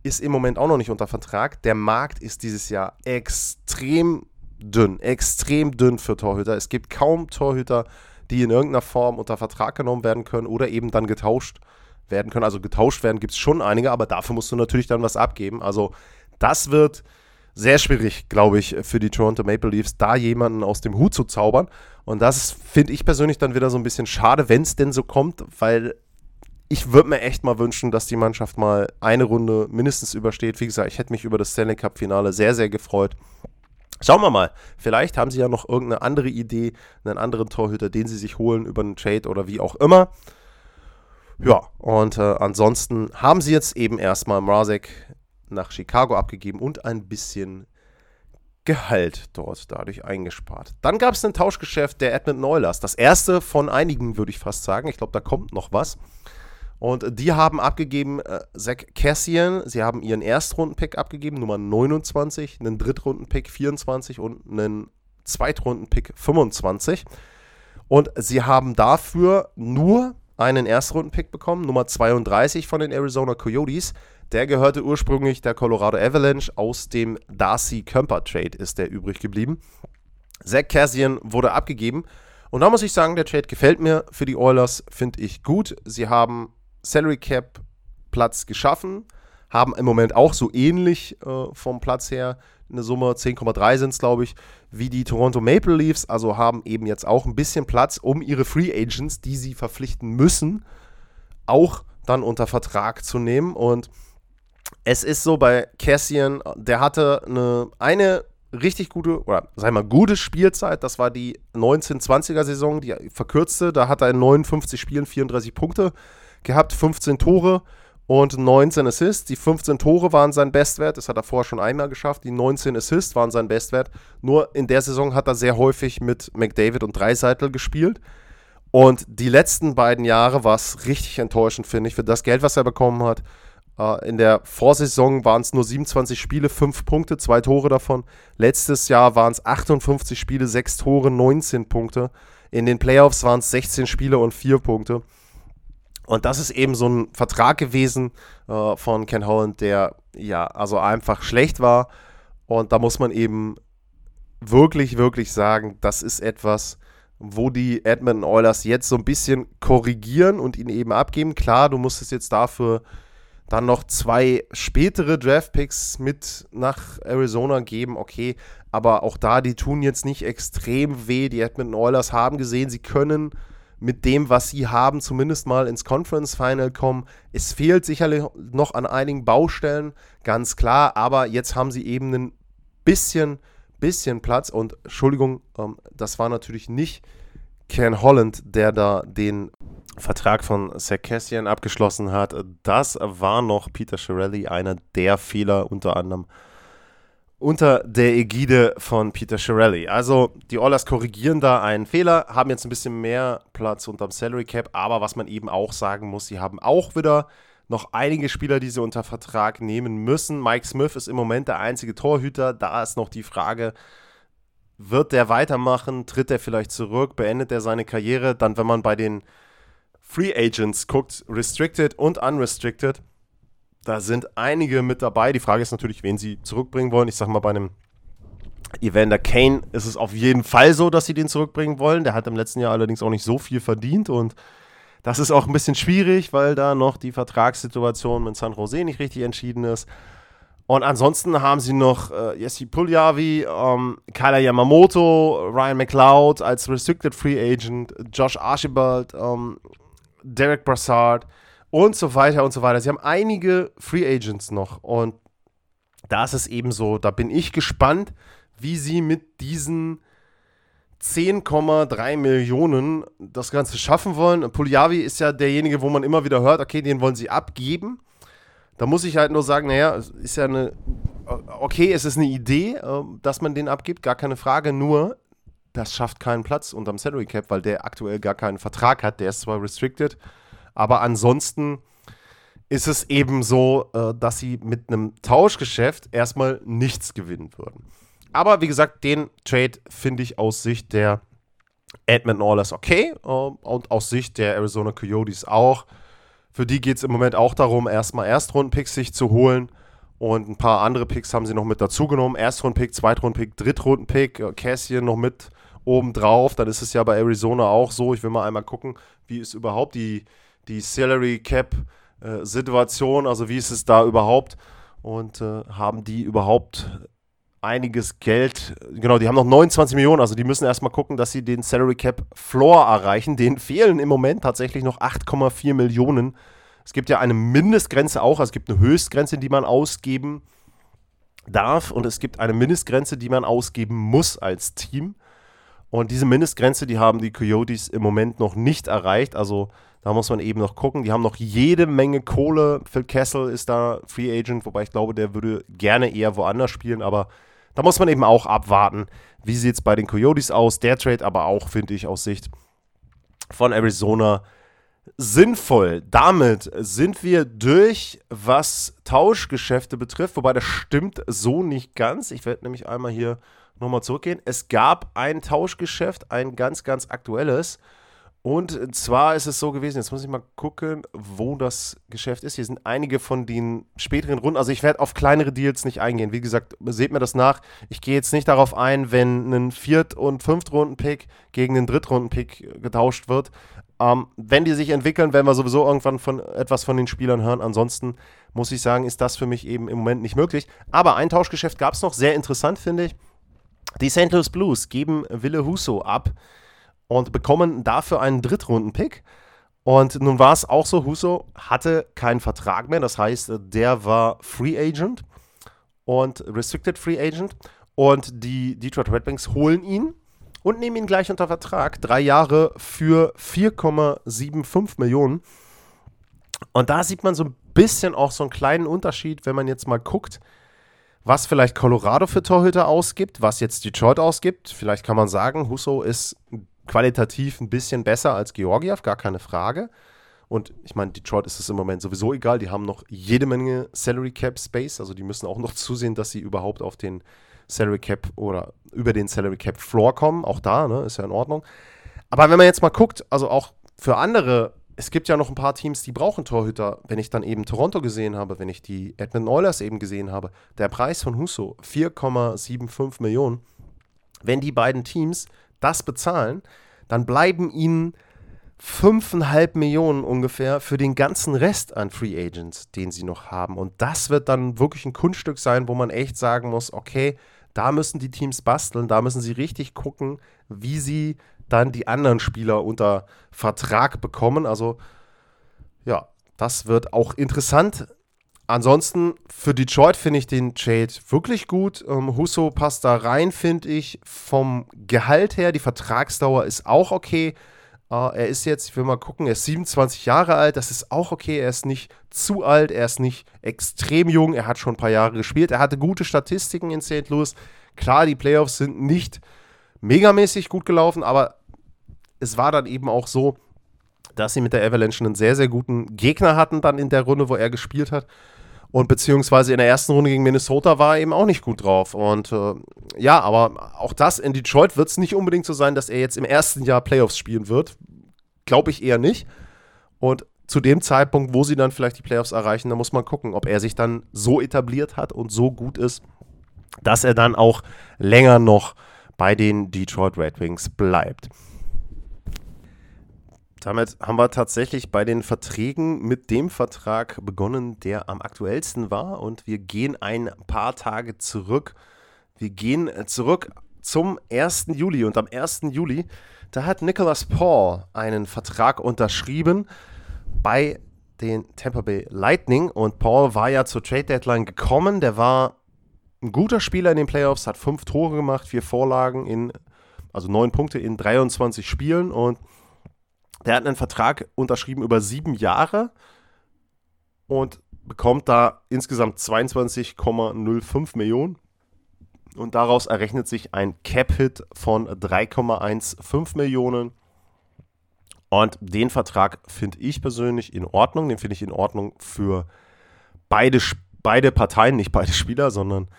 ist im Moment auch noch nicht unter Vertrag. Der Markt ist dieses Jahr extrem dünn, extrem dünn für Torhüter. Es gibt kaum Torhüter, die in irgendeiner Form unter Vertrag genommen werden können oder eben dann getauscht werden können. Also getauscht werden gibt es schon einige, aber dafür musst du natürlich dann was abgeben. Also das wird sehr schwierig, glaube ich, für die Toronto Maple Leafs, da jemanden aus dem Hut zu zaubern. Und das finde ich persönlich dann wieder so ein bisschen schade, wenn es denn so kommt, weil ich würde mir echt mal wünschen, dass die Mannschaft mal eine Runde mindestens übersteht. Wie gesagt, ich hätte mich über das Stanley Cup-Finale sehr, sehr gefreut. Schauen wir mal. Vielleicht haben sie ja noch irgendeine andere Idee, einen anderen Torhüter, den sie sich holen über einen Trade oder wie auch immer. Ja, und äh, ansonsten haben sie jetzt eben erstmal Mrazek nach Chicago abgegeben und ein bisschen Gehalt dort dadurch eingespart. Dann gab es ein Tauschgeschäft der Edmund Neulers. Das erste von einigen, würde ich fast sagen. Ich glaube, da kommt noch was. Und die haben abgegeben äh, Zach Cassian, sie haben ihren Erstrunden-Pick abgegeben, Nummer 29, einen Drittrunden-Pick 24 und einen Zweitrunden-Pick 25. Und sie haben dafür nur einen Erstrunden-Pick bekommen, Nummer 32 von den Arizona Coyotes. Der gehörte ursprünglich der Colorado Avalanche. Aus dem Darcy Kemper Trade ist der übrig geblieben. Zach Cassian wurde abgegeben. Und da muss ich sagen, der Trade gefällt mir für die Oilers, finde ich gut. Sie haben Salary Cap Platz geschaffen, haben im Moment auch so ähnlich äh, vom Platz her eine Summe, 10,3 sind es, glaube ich, wie die Toronto Maple Leafs, also haben eben jetzt auch ein bisschen Platz, um ihre Free Agents, die sie verpflichten müssen, auch dann unter Vertrag zu nehmen. Und es ist so bei Cassian, der hatte eine, eine richtig gute, oder sagen wir mal, gute Spielzeit. Das war die 1920er Saison, die verkürzte. Da hat er in 59 Spielen 34 Punkte gehabt, 15 Tore und 19 Assists. Die 15 Tore waren sein Bestwert, das hat er vorher schon einmal geschafft. Die 19 Assists waren sein Bestwert. Nur in der Saison hat er sehr häufig mit McDavid und Dreiseitel gespielt. Und die letzten beiden Jahre war es richtig enttäuschend, finde ich, für das Geld, was er bekommen hat. Äh, in der Vorsaison waren es nur 27 Spiele, 5 Punkte, 2 Tore davon. Letztes Jahr waren es 58 Spiele, 6 Tore, 19 Punkte. In den Playoffs waren es 16 Spiele und 4 Punkte. Und das ist eben so ein Vertrag gewesen äh, von Ken Holland, der ja, also einfach schlecht war. Und da muss man eben wirklich, wirklich sagen, das ist etwas, wo die Edmonton Oilers jetzt so ein bisschen korrigieren und ihn eben abgeben. Klar, du musst es jetzt dafür dann noch zwei spätere Draftpicks mit nach Arizona geben, okay, aber auch da, die tun jetzt nicht extrem weh. Die Edmonton Oilers haben gesehen, sie können mit dem, was sie haben, zumindest mal ins Conference Final kommen. Es fehlt sicherlich noch an einigen Baustellen, ganz klar, aber jetzt haben sie eben ein bisschen, bisschen Platz und Entschuldigung, ähm, das war natürlich nicht Ken Holland, der da den Vertrag von Sarkassian abgeschlossen hat. Das war noch Peter Shirelli, einer der Fehler unter anderem unter der Ägide von Peter Shirelli. Also die Oilers korrigieren da einen Fehler, haben jetzt ein bisschen mehr Platz unterm Salary Cap, aber was man eben auch sagen muss, sie haben auch wieder noch einige Spieler, die sie unter Vertrag nehmen müssen. Mike Smith ist im Moment der einzige Torhüter. Da ist noch die Frage, wird der weitermachen? Tritt er vielleicht zurück? Beendet er seine Karriere? Dann, wenn man bei den Free Agents guckt, Restricted und Unrestricted, da sind einige mit dabei. Die Frage ist natürlich, wen sie zurückbringen wollen. Ich sag mal, bei einem Evander Kane ist es auf jeden Fall so, dass sie den zurückbringen wollen. Der hat im letzten Jahr allerdings auch nicht so viel verdient und das ist auch ein bisschen schwierig, weil da noch die Vertragssituation mit San Jose nicht richtig entschieden ist. Und ansonsten haben sie noch äh, Jesse Puljavi, ähm, Kyler Yamamoto, Ryan McLeod als Restricted Free Agent, Josh Archibald, ähm, Derek Brassard und so weiter und so weiter. Sie haben einige Free Agents noch und da ist es eben so, da bin ich gespannt, wie sie mit diesen 10,3 Millionen das Ganze schaffen wollen. Puljavi ist ja derjenige, wo man immer wieder hört, okay, den wollen sie abgeben. Da muss ich halt nur sagen, naja, ist ja eine, okay, es ist eine Idee, ähm, dass man den abgibt, gar keine Frage, nur das schafft keinen Platz unterm Salary Cap, weil der aktuell gar keinen Vertrag hat. Der ist zwar restricted, aber ansonsten ist es eben so, äh, dass sie mit einem Tauschgeschäft erstmal nichts gewinnen würden. Aber wie gesagt, den Trade finde ich aus Sicht der Edmonton Oilers okay äh, und aus Sicht der Arizona Coyotes auch. Für die geht es im Moment auch darum, erstmal Erstrundenpicks sich zu holen. Und ein paar andere Picks haben sie noch mit dazugenommen. Erstrundenpick, Zweitrundenpick, Drittrundenpick, äh, Cassian noch mit oben drauf. Dann ist es ja bei Arizona auch so. Ich will mal einmal gucken, wie ist überhaupt die, die Salary Cap äh, Situation, also wie ist es da überhaupt und äh, haben die überhaupt einiges Geld, genau, die haben noch 29 Millionen, also die müssen erstmal gucken, dass sie den Salary Cap Floor erreichen. Denen fehlen im Moment tatsächlich noch 8,4 Millionen. Es gibt ja eine Mindestgrenze auch, also es gibt eine Höchstgrenze, die man ausgeben darf und es gibt eine Mindestgrenze, die man ausgeben muss als Team. Und diese Mindestgrenze, die haben die Coyotes im Moment noch nicht erreicht. Also da muss man eben noch gucken. Die haben noch jede Menge Kohle. Phil Kessel ist da Free Agent, wobei ich glaube, der würde gerne eher woanders spielen. Aber da muss man eben auch abwarten, wie sieht es bei den Coyotes aus. Der Trade aber auch, finde ich, aus Sicht von Arizona sinnvoll. Damit sind wir durch, was Tauschgeschäfte betrifft, wobei das stimmt so nicht ganz. Ich werde nämlich einmal hier nochmal zurückgehen. Es gab ein Tauschgeschäft, ein ganz, ganz aktuelles. Und zwar ist es so gewesen, jetzt muss ich mal gucken, wo das Geschäft ist. Hier sind einige von den späteren Runden. Also ich werde auf kleinere Deals nicht eingehen. Wie gesagt, seht mir das nach. Ich gehe jetzt nicht darauf ein, wenn ein Viert- und Fünftrunden-Pick gegen einen Drittrunden-Pick getauscht wird. Ähm, wenn die sich entwickeln, werden wir sowieso irgendwann von etwas von den Spielern hören. Ansonsten muss ich sagen, ist das für mich eben im Moment nicht möglich. Aber ein Tauschgeschäft gab es noch, sehr interessant finde ich. Die St. Louis Blues geben Wille Huso ab und bekommen dafür einen Drittrunden-Pick. Und nun war es auch so, Huso hatte keinen Vertrag mehr, das heißt, der war Free Agent und Restricted Free Agent. Und die Detroit Red Wings holen ihn und nehmen ihn gleich unter Vertrag. Drei Jahre für 4,75 Millionen. Und da sieht man so ein bisschen auch so einen kleinen Unterschied, wenn man jetzt mal guckt, was vielleicht Colorado für Torhüter ausgibt, was jetzt Detroit ausgibt. Vielleicht kann man sagen, Husso ist qualitativ ein bisschen besser als Georgiev, gar keine Frage. Und ich meine, Detroit ist es im Moment sowieso egal. Die haben noch jede Menge Salary Cap Space. Also die müssen auch noch zusehen, dass sie überhaupt auf den Salary Cap oder über den Salary Cap Floor kommen. Auch da, ne, ist ja in Ordnung. Aber wenn man jetzt mal guckt, also auch für andere, es gibt ja noch ein paar Teams, die brauchen Torhüter. Wenn ich dann eben Toronto gesehen habe, wenn ich die Edmonton Oilers eben gesehen habe, der Preis von Husso 4,75 Millionen. Wenn die beiden Teams das bezahlen, dann bleiben ihnen 5,5 Millionen ungefähr für den ganzen Rest an Free Agents, den sie noch haben. Und das wird dann wirklich ein Kunststück sein, wo man echt sagen muss, okay, da müssen die Teams basteln, da müssen sie richtig gucken, wie sie dann die anderen Spieler unter Vertrag bekommen. Also ja, das wird auch interessant. Ansonsten für Detroit finde ich den Trade wirklich gut. Ähm, Husso passt da rein, finde ich. Vom Gehalt her, die Vertragsdauer ist auch okay. Uh, er ist jetzt, ich will mal gucken, er ist 27 Jahre alt, das ist auch okay. Er ist nicht zu alt, er ist nicht extrem jung, er hat schon ein paar Jahre gespielt. Er hatte gute Statistiken in St. Louis. Klar, die Playoffs sind nicht megamäßig gut gelaufen, aber es war dann eben auch so, dass sie mit der Avalanche einen sehr, sehr guten Gegner hatten, dann in der Runde, wo er gespielt hat. Und beziehungsweise in der ersten Runde gegen Minnesota war er eben auch nicht gut drauf. Und äh, ja, aber auch das in Detroit wird es nicht unbedingt so sein, dass er jetzt im ersten Jahr Playoffs spielen wird. Glaube ich eher nicht. Und zu dem Zeitpunkt, wo sie dann vielleicht die Playoffs erreichen, da muss man gucken, ob er sich dann so etabliert hat und so gut ist, dass er dann auch länger noch bei den Detroit Red Wings bleibt. Damit haben wir tatsächlich bei den Verträgen mit dem Vertrag begonnen, der am aktuellsten war. Und wir gehen ein paar Tage zurück. Wir gehen zurück zum 1. Juli. Und am 1. Juli, da hat Nicholas Paul einen Vertrag unterschrieben bei den Tampa Bay Lightning. Und Paul war ja zur Trade Deadline gekommen. Der war ein guter Spieler in den Playoffs, hat fünf Tore gemacht, vier Vorlagen in, also neun Punkte in 23 Spielen. Und der hat einen Vertrag unterschrieben über sieben Jahre und bekommt da insgesamt 22,05 Millionen. Und daraus errechnet sich ein Cap-Hit von 3,15 Millionen. Und den Vertrag finde ich persönlich in Ordnung. Den finde ich in Ordnung für beide, beide Parteien, nicht beide Spieler, sondern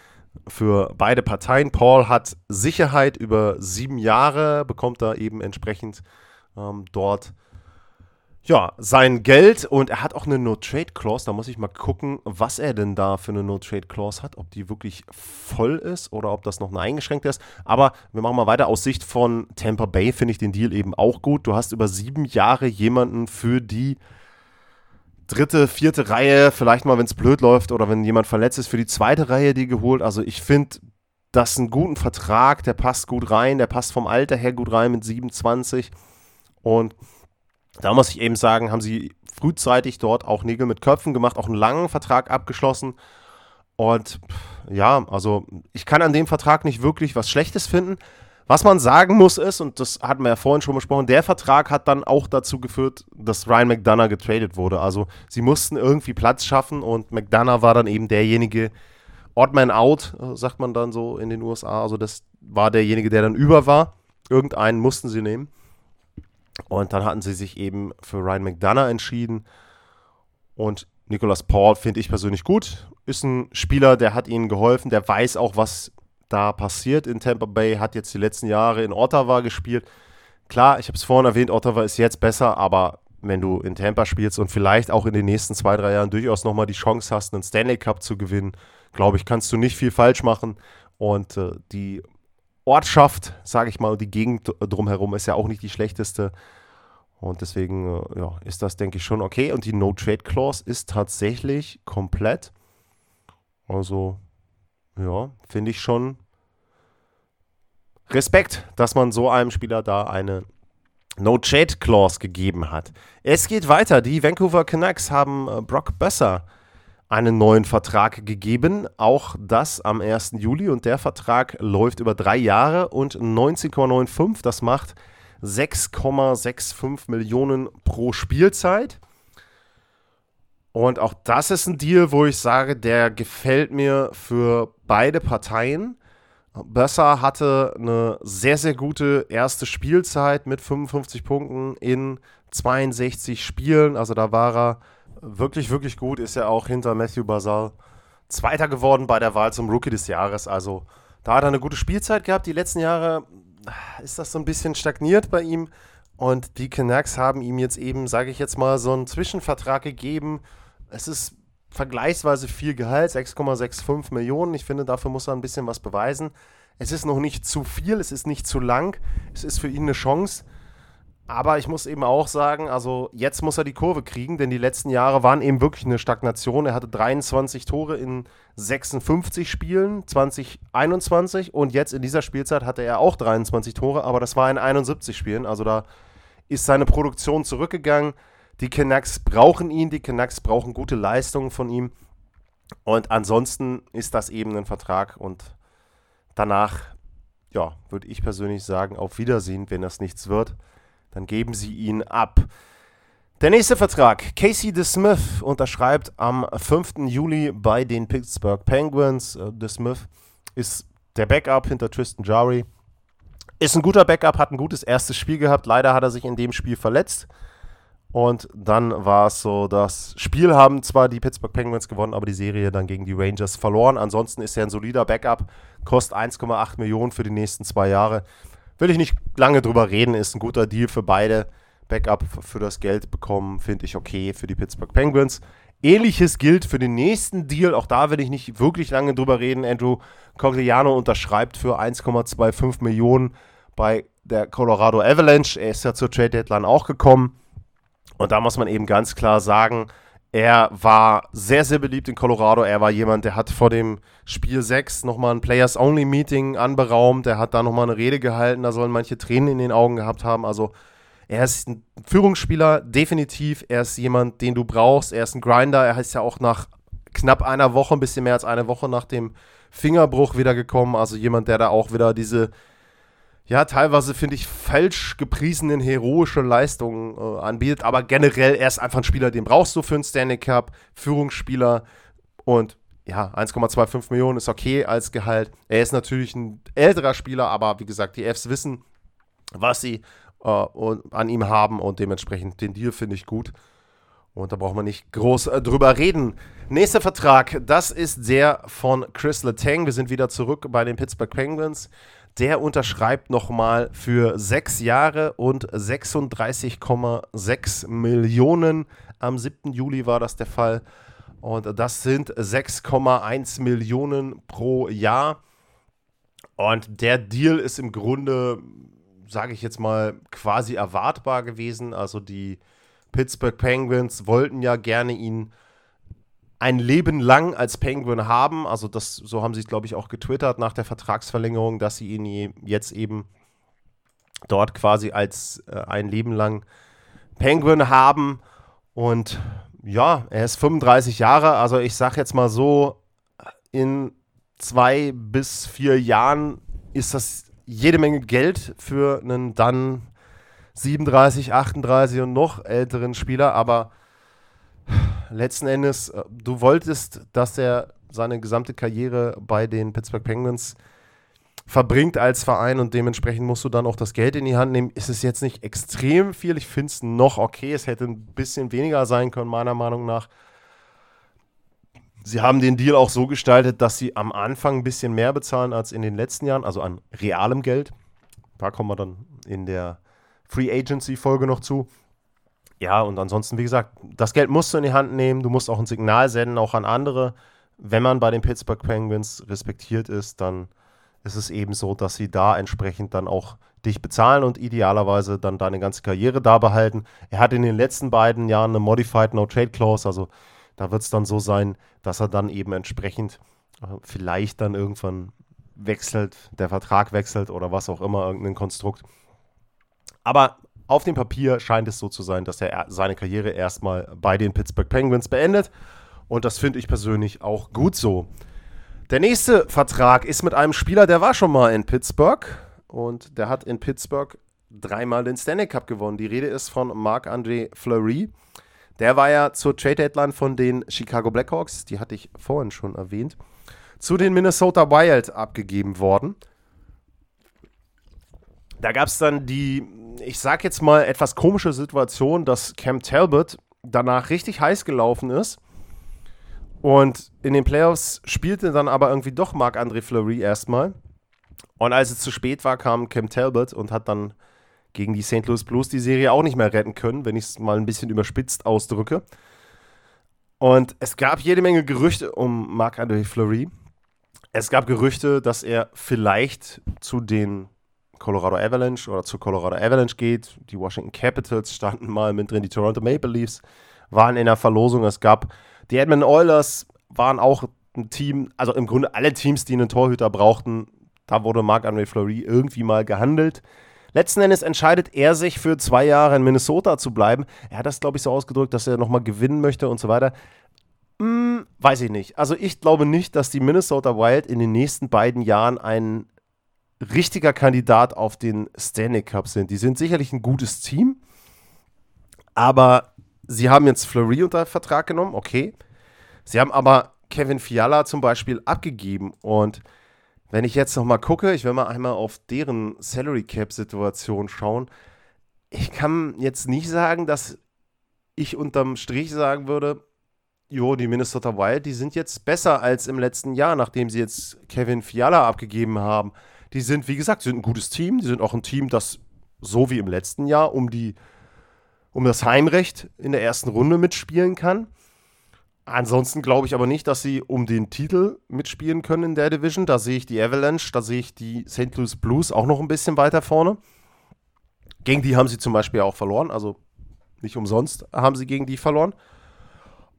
für beide Parteien. Paul hat Sicherheit über sieben Jahre, bekommt da eben entsprechend ähm, dort ja, sein Geld und er hat auch eine No-Trade-Clause. Da muss ich mal gucken, was er denn da für eine No-Trade-Clause hat. Ob die wirklich voll ist oder ob das noch eine eingeschränkte ist. Aber wir machen mal weiter. Aus Sicht von Tampa Bay finde ich den Deal eben auch gut. Du hast über sieben Jahre jemanden für die dritte, vierte Reihe, vielleicht mal, wenn es blöd läuft oder wenn jemand verletzt ist, für die zweite Reihe die geholt. Also ich finde das einen guten Vertrag. Der passt gut rein. Der passt vom Alter her gut rein mit 27. Und da muss ich eben sagen, haben sie frühzeitig dort auch Nägel mit Köpfen gemacht, auch einen langen Vertrag abgeschlossen. Und ja, also ich kann an dem Vertrag nicht wirklich was Schlechtes finden. Was man sagen muss ist, und das hatten wir ja vorhin schon besprochen, der Vertrag hat dann auch dazu geführt, dass Ryan McDonough getradet wurde. Also sie mussten irgendwie Platz schaffen und McDonough war dann eben derjenige, Odd Man Out, äh, sagt man dann so in den USA. Also das war derjenige, der dann über war. Irgendeinen mussten sie nehmen. Und dann hatten sie sich eben für Ryan McDonough entschieden. Und Nicolas Paul finde ich persönlich gut. Ist ein Spieler, der hat ihnen geholfen, der weiß auch, was da passiert in Tampa Bay, hat jetzt die letzten Jahre in Ottawa gespielt. Klar, ich habe es vorhin erwähnt, Ottawa ist jetzt besser, aber wenn du in Tampa spielst und vielleicht auch in den nächsten zwei, drei Jahren durchaus nochmal die Chance hast, einen Stanley Cup zu gewinnen, glaube ich, kannst du nicht viel falsch machen. Und äh, die Ortschaft, sage ich mal, die Gegend drumherum ist ja auch nicht die schlechteste. Und deswegen äh, ja, ist das, denke ich, schon okay. Und die No-Trade-Clause ist tatsächlich komplett. Also, ja, finde ich schon Respekt, dass man so einem Spieler da eine No-Trade-Clause gegeben hat. Es geht weiter. Die Vancouver Canucks haben äh, Brock Besser einen neuen Vertrag gegeben. Auch das am 1. Juli. Und der Vertrag läuft über drei Jahre und 19,95. Das macht 6,65 Millionen pro Spielzeit. Und auch das ist ein Deal, wo ich sage, der gefällt mir für beide Parteien. Besser hatte eine sehr, sehr gute erste Spielzeit mit 55 Punkten in 62 Spielen. Also da war er wirklich, wirklich gut. Ist ja auch hinter Matthew Basal Zweiter geworden bei der Wahl zum Rookie des Jahres. Also da hat er eine gute Spielzeit gehabt. Die letzten Jahre ist das so ein bisschen stagniert bei ihm. Und die Canucks haben ihm jetzt eben, sage ich jetzt mal, so einen Zwischenvertrag gegeben. Es ist vergleichsweise viel Gehalt, 6,65 Millionen. Ich finde, dafür muss er ein bisschen was beweisen. Es ist noch nicht zu viel, es ist nicht zu lang. Es ist für ihn eine Chance. Aber ich muss eben auch sagen, also jetzt muss er die Kurve kriegen, denn die letzten Jahre waren eben wirklich eine Stagnation. Er hatte 23 Tore in 56 Spielen 2021 und jetzt in dieser Spielzeit hatte er auch 23 Tore, aber das war in 71 Spielen. Also da ist seine Produktion zurückgegangen. Die Canucks brauchen ihn, die Canucks brauchen gute Leistungen von ihm. Und ansonsten ist das eben ein Vertrag und danach, ja, würde ich persönlich sagen, auf Wiedersehen, wenn das nichts wird dann geben sie ihn ab. Der nächste Vertrag. Casey DeSmith unterschreibt am 5. Juli bei den Pittsburgh Penguins. Äh, DeSmith ist der Backup hinter Tristan Jari. Ist ein guter Backup, hat ein gutes erstes Spiel gehabt. Leider hat er sich in dem Spiel verletzt. Und dann war es so, das Spiel haben zwar die Pittsburgh Penguins gewonnen, aber die Serie dann gegen die Rangers verloren. Ansonsten ist er ein solider Backup, kostet 1,8 Millionen für die nächsten zwei Jahre. Will ich nicht lange drüber reden, ist ein guter Deal für beide. Backup für das Geld bekommen, finde ich okay für die Pittsburgh Penguins. Ähnliches gilt für den nächsten Deal. Auch da will ich nicht wirklich lange drüber reden. Andrew Cogliano unterschreibt für 1,25 Millionen bei der Colorado Avalanche. Er ist ja zur Trade Deadline auch gekommen. Und da muss man eben ganz klar sagen, er war sehr, sehr beliebt in Colorado. Er war jemand, der hat vor dem Spiel 6 nochmal ein Players-Only-Meeting anberaumt. Er hat da nochmal eine Rede gehalten. Da sollen manche Tränen in den Augen gehabt haben. Also, er ist ein Führungsspieler, definitiv. Er ist jemand, den du brauchst. Er ist ein Grinder. Er ist ja auch nach knapp einer Woche, ein bisschen mehr als eine Woche nach dem Fingerbruch wiedergekommen. Also, jemand, der da auch wieder diese ja, teilweise finde ich falsch gepriesenen heroische Leistungen äh, anbietet, aber generell er ist einfach ein Spieler, den brauchst du für einen Stanley Cup, Führungsspieler und ja, 1,25 Millionen ist okay als Gehalt. Er ist natürlich ein älterer Spieler, aber wie gesagt, die Fs wissen, was sie äh, an ihm haben und dementsprechend den Deal finde ich gut. Und da braucht man nicht groß äh, drüber reden. Nächster Vertrag, das ist der von Chris Letang. Wir sind wieder zurück bei den Pittsburgh Penguins. Der unterschreibt nochmal für sechs Jahre und 36,6 Millionen. Am 7. Juli war das der Fall. Und das sind 6,1 Millionen pro Jahr. Und der Deal ist im Grunde, sage ich jetzt mal, quasi erwartbar gewesen. Also die Pittsburgh Penguins wollten ja gerne ihn ein Leben lang als Penguin haben. Also das, so haben sie es, glaube ich, auch getwittert nach der Vertragsverlängerung, dass sie ihn jetzt eben dort quasi als äh, ein Leben lang Penguin haben. Und ja, er ist 35 Jahre. Also ich sage jetzt mal so, in zwei bis vier Jahren ist das jede Menge Geld für einen dann 37, 38 und noch älteren Spieler. Aber letzten Endes, äh, du wolltest, dass er seine gesamte Karriere bei den Pittsburgh Penguins verbringt als Verein und dementsprechend musst du dann auch das Geld in die Hand nehmen. Ist es jetzt nicht extrem viel? Ich finde es noch okay. Es hätte ein bisschen weniger sein können, meiner Meinung nach. Sie haben den Deal auch so gestaltet, dass sie am Anfang ein bisschen mehr bezahlen als in den letzten Jahren, also an realem Geld. Da kommen wir dann in der Free Agency-Folge noch zu. Ja, und ansonsten, wie gesagt, das Geld musst du in die Hand nehmen. Du musst auch ein Signal senden, auch an andere. Wenn man bei den Pittsburgh Penguins respektiert ist, dann ist es eben so, dass sie da entsprechend dann auch dich bezahlen und idealerweise dann deine ganze Karriere da behalten. Er hat in den letzten beiden Jahren eine Modified No Trade Clause, also da wird es dann so sein, dass er dann eben entsprechend äh, vielleicht dann irgendwann wechselt, der Vertrag wechselt oder was auch immer, irgendein Konstrukt. Aber auf dem Papier scheint es so zu sein, dass er seine Karriere erstmal bei den Pittsburgh Penguins beendet. Und das finde ich persönlich auch gut so. Der nächste Vertrag ist mit einem Spieler, der war schon mal in Pittsburgh und der hat in Pittsburgh dreimal den Stanley Cup gewonnen. Die Rede ist von Marc-André Fleury. Der war ja zur Trade Deadline von den Chicago Blackhawks, die hatte ich vorhin schon erwähnt, zu den Minnesota Wild abgegeben worden. Da gab es dann die, ich sag jetzt mal, etwas komische Situation, dass Cam Talbot danach richtig heiß gelaufen ist. Und in den Playoffs spielte dann aber irgendwie doch Marc-André Fleury erstmal. Und als es zu spät war, kam Cam Talbot und hat dann gegen die St. Louis Blues die Serie auch nicht mehr retten können, wenn ich es mal ein bisschen überspitzt ausdrücke. Und es gab jede Menge Gerüchte um Marc-André Fleury. Es gab Gerüchte, dass er vielleicht zu den Colorado Avalanche oder zu Colorado Avalanche geht. Die Washington Capitals standen mal mit drin, die Toronto Maple Leafs waren in der Verlosung. Es gab die Edmonton Oilers waren auch ein Team, also im Grunde alle Teams, die einen Torhüter brauchten, da wurde Marc-André Fleury irgendwie mal gehandelt. Letzten Endes entscheidet er sich für zwei Jahre in Minnesota zu bleiben. Er hat das, glaube ich, so ausgedrückt, dass er nochmal gewinnen möchte und so weiter. Hm, weiß ich nicht. Also ich glaube nicht, dass die Minnesota Wild in den nächsten beiden Jahren ein richtiger Kandidat auf den Stanley Cup sind. Die sind sicherlich ein gutes Team, aber sie haben jetzt Fleury unter Vertrag genommen, okay. Sie haben aber Kevin Fiala zum Beispiel abgegeben und wenn ich jetzt noch mal gucke, ich will mal einmal auf deren Salary Cap Situation schauen. Ich kann jetzt nicht sagen, dass ich unterm Strich sagen würde, jo, die Minnesota Wild, die sind jetzt besser als im letzten Jahr, nachdem sie jetzt Kevin Fiala abgegeben haben. Die sind, wie gesagt, sind ein gutes Team. Die sind auch ein Team, das so wie im letzten Jahr um die um das Heimrecht in der ersten Runde mitspielen kann. Ansonsten glaube ich aber nicht, dass sie um den Titel mitspielen können in der Division. Da sehe ich die Avalanche, da sehe ich die St. Louis Blues auch noch ein bisschen weiter vorne. Gegen die haben sie zum Beispiel auch verloren, also nicht umsonst haben sie gegen die verloren.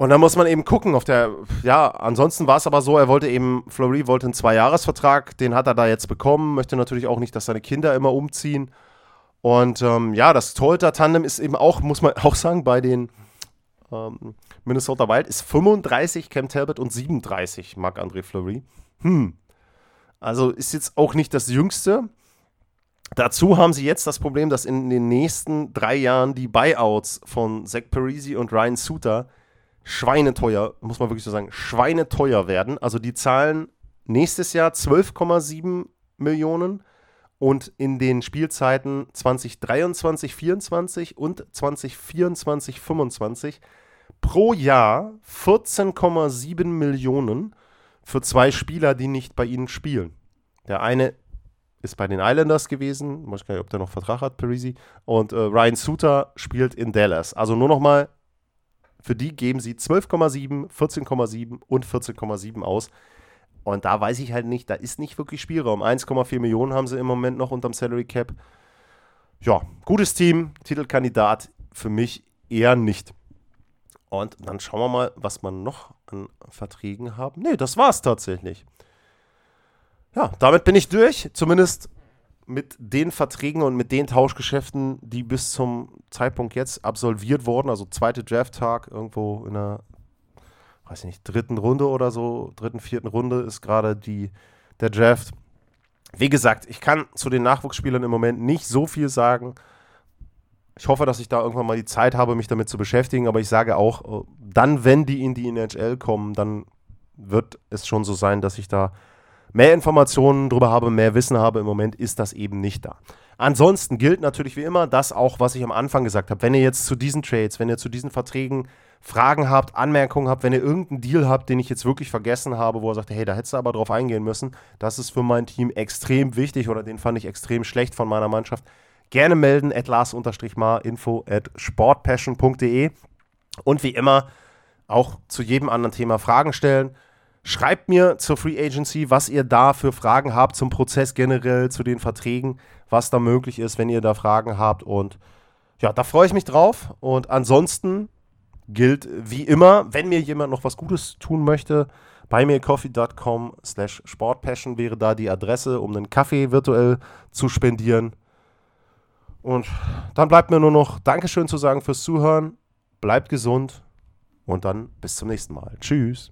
Und da muss man eben gucken auf der, ja, ansonsten war es aber so, er wollte eben, Fleury wollte einen Zweijahresvertrag, den hat er da jetzt bekommen, möchte natürlich auch nicht, dass seine Kinder immer umziehen. Und ähm, ja, das Torhüter-Tandem ist eben auch, muss man auch sagen, bei den ähm, Minnesota Wild ist 35 Cam Talbot und 37 Marc-André Fleury. Hm. Also ist jetzt auch nicht das Jüngste. Dazu haben sie jetzt das Problem, dass in den nächsten drei Jahren die Buyouts von Zach Parisi und Ryan Suter schweineteuer, muss man wirklich so sagen, schweineteuer werden. Also die zahlen nächstes Jahr 12,7 Millionen und in den Spielzeiten 2023, 24 und 2024, 25 pro Jahr 14,7 Millionen für zwei Spieler, die nicht bei ihnen spielen. Der eine ist bei den Islanders gewesen, ich weiß gar nicht, ob der noch Vertrag hat, Parisi, und äh, Ryan Suter spielt in Dallas. Also nur noch mal, für die geben sie 12,7, 14,7 und 14,7 aus. Und da weiß ich halt nicht, da ist nicht wirklich Spielraum. 1,4 Millionen haben sie im Moment noch unterm Salary Cap. Ja, gutes Team, Titelkandidat für mich eher nicht. Und dann schauen wir mal, was man noch an Verträgen haben. Nee, das war's tatsächlich. Ja, damit bin ich durch. Zumindest mit den Verträgen und mit den Tauschgeschäften, die bis zum Zeitpunkt jetzt absolviert wurden. Also zweite Draft-Tag irgendwo in der, weiß ich nicht, dritten Runde oder so, dritten, vierten Runde ist gerade die, der Draft. Wie gesagt, ich kann zu den Nachwuchsspielern im Moment nicht so viel sagen. Ich hoffe, dass ich da irgendwann mal die Zeit habe, mich damit zu beschäftigen, aber ich sage auch, äh, dann, wenn die in die NHL kommen, dann wird es schon so sein, dass ich da mehr Informationen darüber habe, mehr Wissen habe. Im Moment ist das eben nicht da. Ansonsten gilt natürlich wie immer das auch, was ich am Anfang gesagt habe. Wenn ihr jetzt zu diesen Trades, wenn ihr zu diesen Verträgen Fragen habt, Anmerkungen habt, wenn ihr irgendeinen Deal habt, den ich jetzt wirklich vergessen habe, wo er sagt, hey, da hättest du aber drauf eingehen müssen, das ist für mein Team extrem wichtig oder den fand ich extrem schlecht von meiner Mannschaft, gerne melden, at lars-mar, info at sportpassion.de und wie immer auch zu jedem anderen Thema Fragen stellen. Schreibt mir zur Free Agency, was ihr da für Fragen habt zum Prozess generell, zu den Verträgen, was da möglich ist, wenn ihr da Fragen habt. Und ja, da freue ich mich drauf. Und ansonsten gilt wie immer, wenn mir jemand noch was Gutes tun möchte, bei mircoffee.com slash sportpassion wäre da die Adresse, um einen Kaffee virtuell zu spendieren. Und dann bleibt mir nur noch Dankeschön zu sagen fürs Zuhören. Bleibt gesund und dann bis zum nächsten Mal. Tschüss.